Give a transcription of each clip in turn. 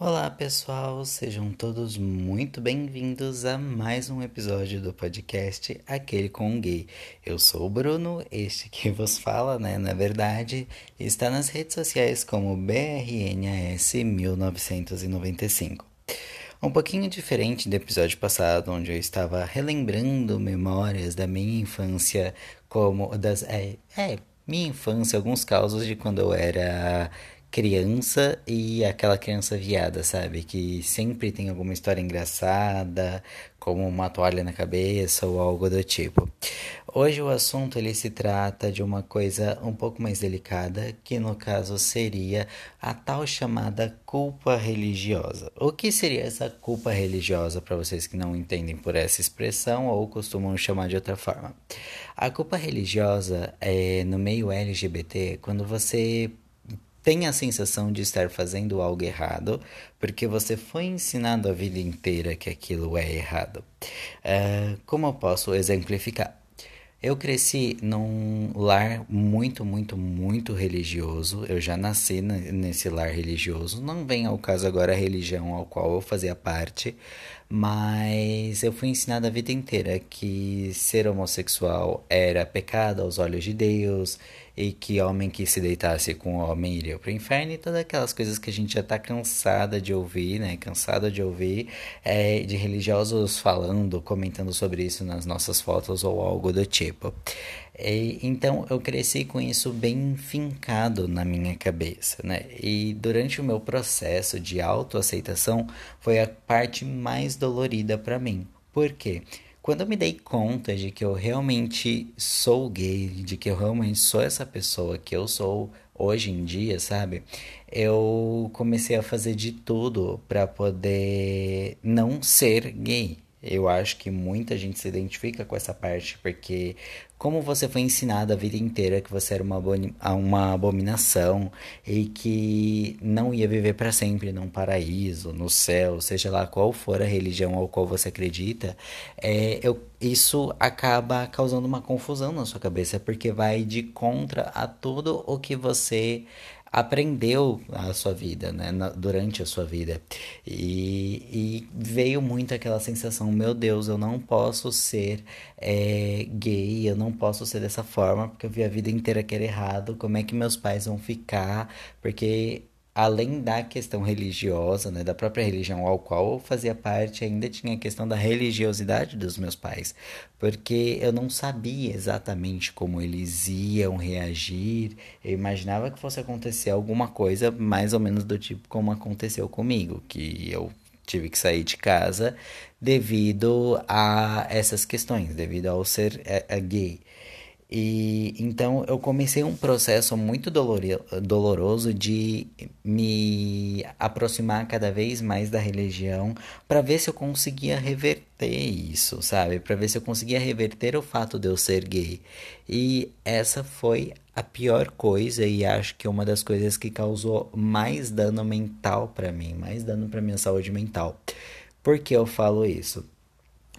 Olá pessoal, sejam todos muito bem-vindos a mais um episódio do podcast Aquele com um Gay. Eu sou o Bruno, este que vos fala, né? Na verdade, está nas redes sociais como BRNAS1995. Um pouquinho diferente do episódio passado, onde eu estava relembrando memórias da minha infância, como das. É, é minha infância, alguns casos de quando eu era criança e aquela criança viada, sabe? Que sempre tem alguma história engraçada, como uma toalha na cabeça ou algo do tipo. Hoje o assunto ele se trata de uma coisa um pouco mais delicada, que no caso seria a tal chamada culpa religiosa. O que seria essa culpa religiosa para vocês que não entendem por essa expressão ou costumam chamar de outra forma? A culpa religiosa é no meio LGBT quando você tem a sensação de estar fazendo algo errado, porque você foi ensinado a vida inteira que aquilo é errado. Uh, como eu posso exemplificar? Eu cresci num lar muito, muito, muito religioso. Eu já nasci nesse lar religioso. Não vem ao caso agora a religião ao qual eu fazia parte, mas eu fui ensinado a vida inteira que ser homossexual era pecado aos olhos de Deus e que homem que se deitasse com homem iria para o inferno e todas aquelas coisas que a gente já está cansada de ouvir, né? Cansada de ouvir é, de religiosos falando, comentando sobre isso nas nossas fotos ou algo do tipo. E, então eu cresci com isso bem fincado na minha cabeça, né? E durante o meu processo de autoaceitação foi a parte mais dolorida para mim. Por quê? Quando eu me dei conta de que eu realmente sou gay, de que eu realmente sou essa pessoa que eu sou hoje em dia, sabe? Eu comecei a fazer de tudo para poder não ser gay. Eu acho que muita gente se identifica com essa parte, porque como você foi ensinado a vida inteira que você era uma, uma abominação e que não ia viver para sempre num paraíso, no céu, seja lá qual for a religião ao qual você acredita, é, eu, isso acaba causando uma confusão na sua cabeça, porque vai de contra a tudo o que você aprendeu a sua vida, né, na, durante a sua vida. E, e, veio muito aquela sensação: meu Deus, eu não posso ser é, gay, eu não posso ser dessa forma, porque eu vi a vida inteira que era errado. Como é que meus pais vão ficar? Porque além da questão religiosa, né, da própria religião ao qual eu fazia parte, ainda tinha a questão da religiosidade dos meus pais, porque eu não sabia exatamente como eles iam reagir. Eu imaginava que fosse acontecer alguma coisa mais ou menos do tipo como aconteceu comigo, que eu tive que sair de casa devido a essas questões, devido ao ser é, é gay. E então eu comecei um processo muito doloroso de me aproximar cada vez mais da religião para ver se eu conseguia reverter isso, sabe? Para ver se eu conseguia reverter o fato de eu ser gay. E essa foi a pior coisa e acho que uma das coisas que causou mais dano mental para mim, mais dano para minha saúde mental. Por que eu falo isso?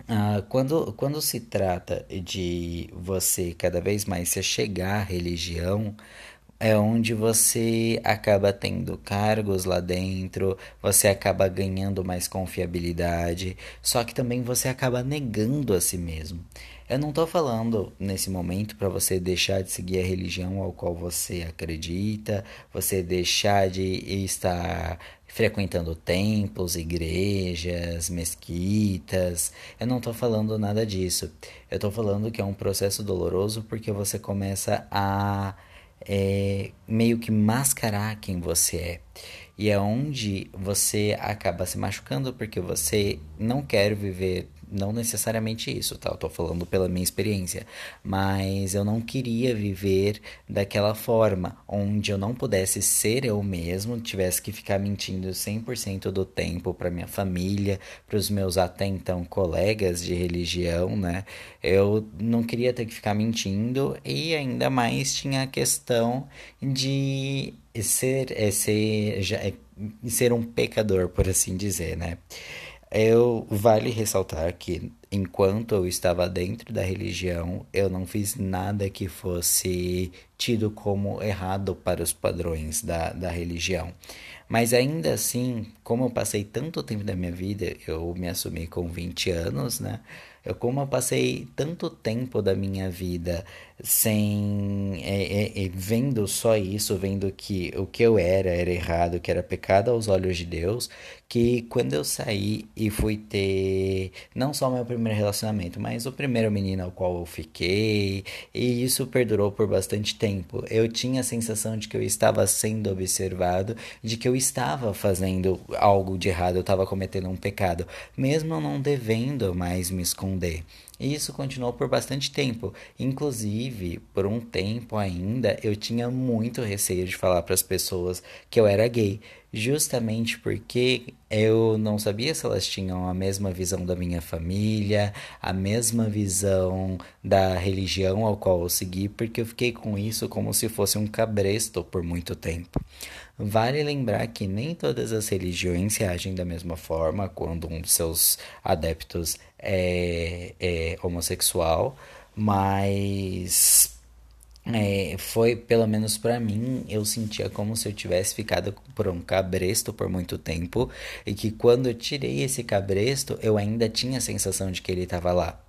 Ah, quando, quando se trata de você cada vez mais se chegar à religião, é onde você acaba tendo cargos lá dentro, você acaba ganhando mais confiabilidade, só que também você acaba negando a si mesmo. Eu não estou falando nesse momento para você deixar de seguir a religião ao qual você acredita, você deixar de estar frequentando templos, igrejas, mesquitas. Eu não estou falando nada disso. Eu estou falando que é um processo doloroso porque você começa a é, meio que mascarar quem você é. E é onde você acaba se machucando porque você não quer viver não necessariamente isso, tá? Eu tô falando pela minha experiência, mas eu não queria viver daquela forma, onde eu não pudesse ser eu mesmo, tivesse que ficar mentindo 100% do tempo para minha família, para os meus até então colegas de religião, né? Eu não queria ter que ficar mentindo e ainda mais tinha a questão de ser, é, ser, é, ser um pecador, por assim dizer, né? Eu vale ressaltar que enquanto eu estava dentro da religião, eu não fiz nada que fosse tido como errado para os padrões da, da religião. Mas ainda assim, como eu passei tanto tempo da minha vida, eu me assumi com 20 anos, né? Eu, como eu passei tanto tempo da minha vida sem é, é, é, vendo só isso, vendo que o que eu era era errado, que era pecado aos olhos de Deus, que quando eu saí e fui ter não só meu primeiro relacionamento, mas o primeiro menino ao qual eu fiquei, e isso perdurou por bastante tempo. Eu tinha a sensação de que eu estava sendo observado, de que eu estava fazendo algo de errado, eu estava cometendo um pecado, mesmo não devendo mais me esconder. E isso continuou por bastante tempo. Inclusive, por um tempo ainda, eu tinha muito receio de falar para as pessoas que eu era gay, justamente porque eu não sabia se elas tinham a mesma visão da minha família, a mesma visão da religião ao qual eu segui, porque eu fiquei com isso como se fosse um cabresto por muito tempo. Vale lembrar que nem todas as religiões reagem da mesma forma quando um de seus adeptos é, é homossexual, mas é, foi, pelo menos para mim, eu sentia como se eu tivesse ficado por um cabresto por muito tempo e que quando eu tirei esse cabresto, eu ainda tinha a sensação de que ele estava lá.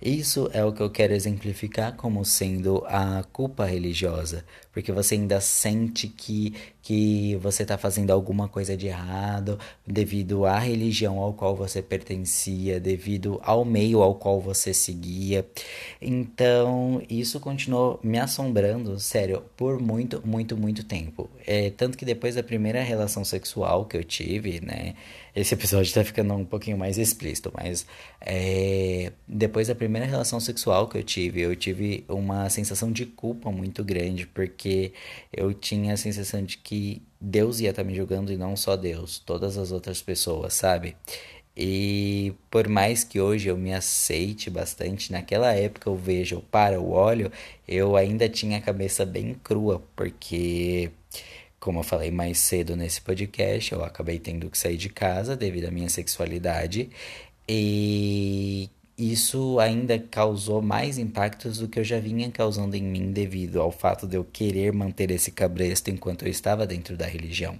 Isso é o que eu quero exemplificar como sendo a culpa religiosa, porque você ainda sente que, que você está fazendo alguma coisa de errado devido à religião ao qual você pertencia, devido ao meio ao qual você seguia. Então, isso continuou me assombrando, sério, por muito, muito, muito tempo. É, tanto que depois da primeira relação sexual que eu tive, né? Esse episódio tá ficando um pouquinho mais explícito, mas é, depois da primeira relação sexual que eu tive, eu tive uma sensação de culpa muito grande, porque eu tinha a sensação de que Deus ia estar tá me julgando e não só Deus, todas as outras pessoas, sabe? E por mais que hoje eu me aceite bastante, naquela época eu vejo para o óleo, eu ainda tinha a cabeça bem crua, porque como eu falei mais cedo nesse podcast, eu acabei tendo que sair de casa devido à minha sexualidade e isso ainda causou mais impactos do que eu já vinha causando em mim devido ao fato de eu querer manter esse cabresto enquanto eu estava dentro da religião.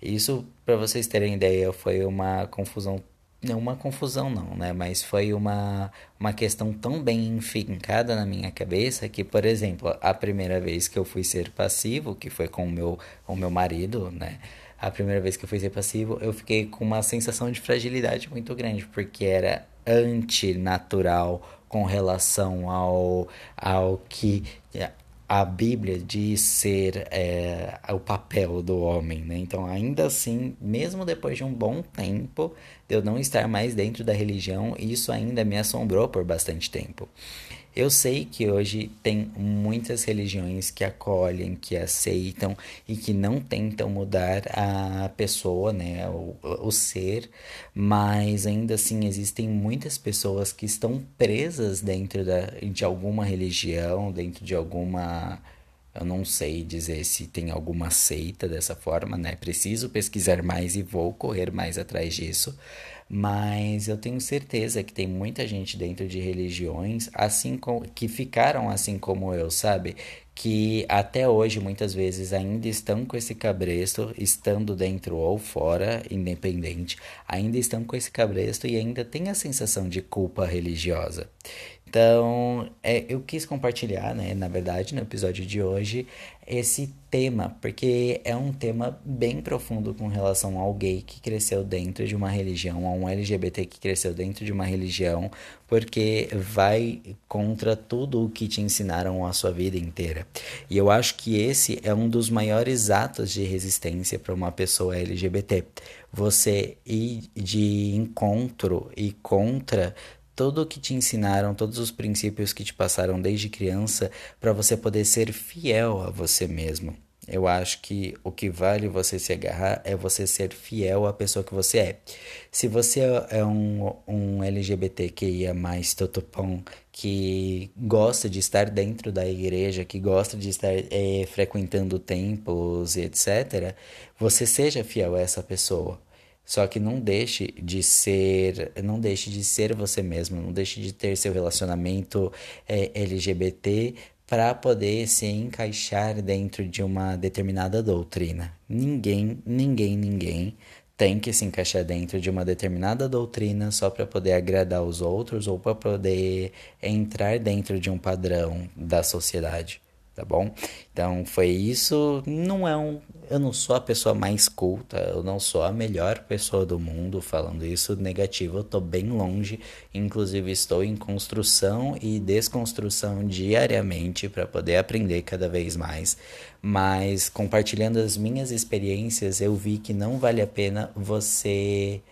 Isso, para vocês terem ideia, foi uma confusão não uma confusão não, né? Mas foi uma, uma questão tão bem enfincada na minha cabeça que, por exemplo, a primeira vez que eu fui ser passivo, que foi com o meu, o meu marido, né? A primeira vez que eu fui ser passivo, eu fiquei com uma sensação de fragilidade muito grande, porque era antinatural com relação ao, ao que a Bíblia diz ser é, o papel do homem, né? Então, ainda assim, mesmo depois de um bom tempo de eu não estar mais dentro da religião, isso ainda me assombrou por bastante tempo. Eu sei que hoje tem muitas religiões que acolhem, que aceitam e que não tentam mudar a pessoa, né, o, o ser, mas ainda assim existem muitas pessoas que estão presas dentro da, de alguma religião, dentro de alguma eu não sei dizer se tem alguma seita dessa forma, né? Preciso pesquisar mais e vou correr mais atrás disso. Mas eu tenho certeza que tem muita gente dentro de religiões assim com, que ficaram assim como eu, sabe? Que até hoje muitas vezes ainda estão com esse cabresto, estando dentro ou fora, independente, ainda estão com esse cabresto e ainda tem a sensação de culpa religiosa. Então, é, eu quis compartilhar, né, na verdade, no episódio de hoje, esse tema, porque é um tema bem profundo com relação ao gay que cresceu dentro de uma religião, a um LGBT que cresceu dentro de uma religião, porque vai contra tudo o que te ensinaram a sua vida inteira. E eu acho que esse é um dos maiores atos de resistência para uma pessoa LGBT. Você ir de encontro e contra tudo o que te ensinaram, todos os princípios que te passaram desde criança, para você poder ser fiel a você mesmo. Eu acho que o que vale você se agarrar é você ser fiel à pessoa que você é. Se você é um, um LGBTQIA totopão que gosta de estar dentro da igreja, que gosta de estar é, frequentando templos e etc., você seja fiel a essa pessoa. Só que não deixe de ser, não deixe de ser você mesmo, não deixe de ter seu relacionamento é, LGBT para poder se encaixar dentro de uma determinada doutrina. Ninguém, ninguém, ninguém tem que se encaixar dentro de uma determinada doutrina só para poder agradar os outros ou para poder entrar dentro de um padrão da sociedade tá bom? Então foi isso. Não é um. Eu não sou a pessoa mais culta, eu não sou a melhor pessoa do mundo falando isso negativo, eu tô bem longe. Inclusive, estou em construção e desconstrução diariamente para poder aprender cada vez mais. Mas compartilhando as minhas experiências, eu vi que não vale a pena você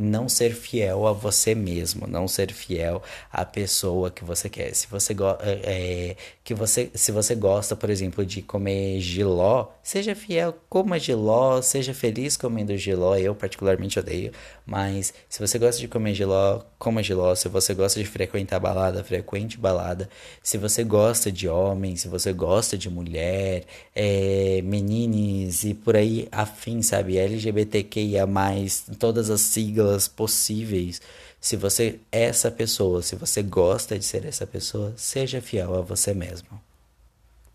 não ser fiel a você mesmo, não ser fiel à pessoa que você quer. Se você, é, é, que você, se você gosta, por exemplo, de comer giló, seja fiel, coma giló, seja feliz comendo giló. Eu particularmente odeio, mas se você gosta de comer giló, coma giló. Se você gosta de frequentar balada, frequente balada. Se você gosta de homem, se você gosta de mulher, é, menines e por aí afim, sabe? LGBTQIA+, todas as siglas siglas possíveis. Se você é essa pessoa, se você gosta de ser essa pessoa, seja fiel a você mesmo.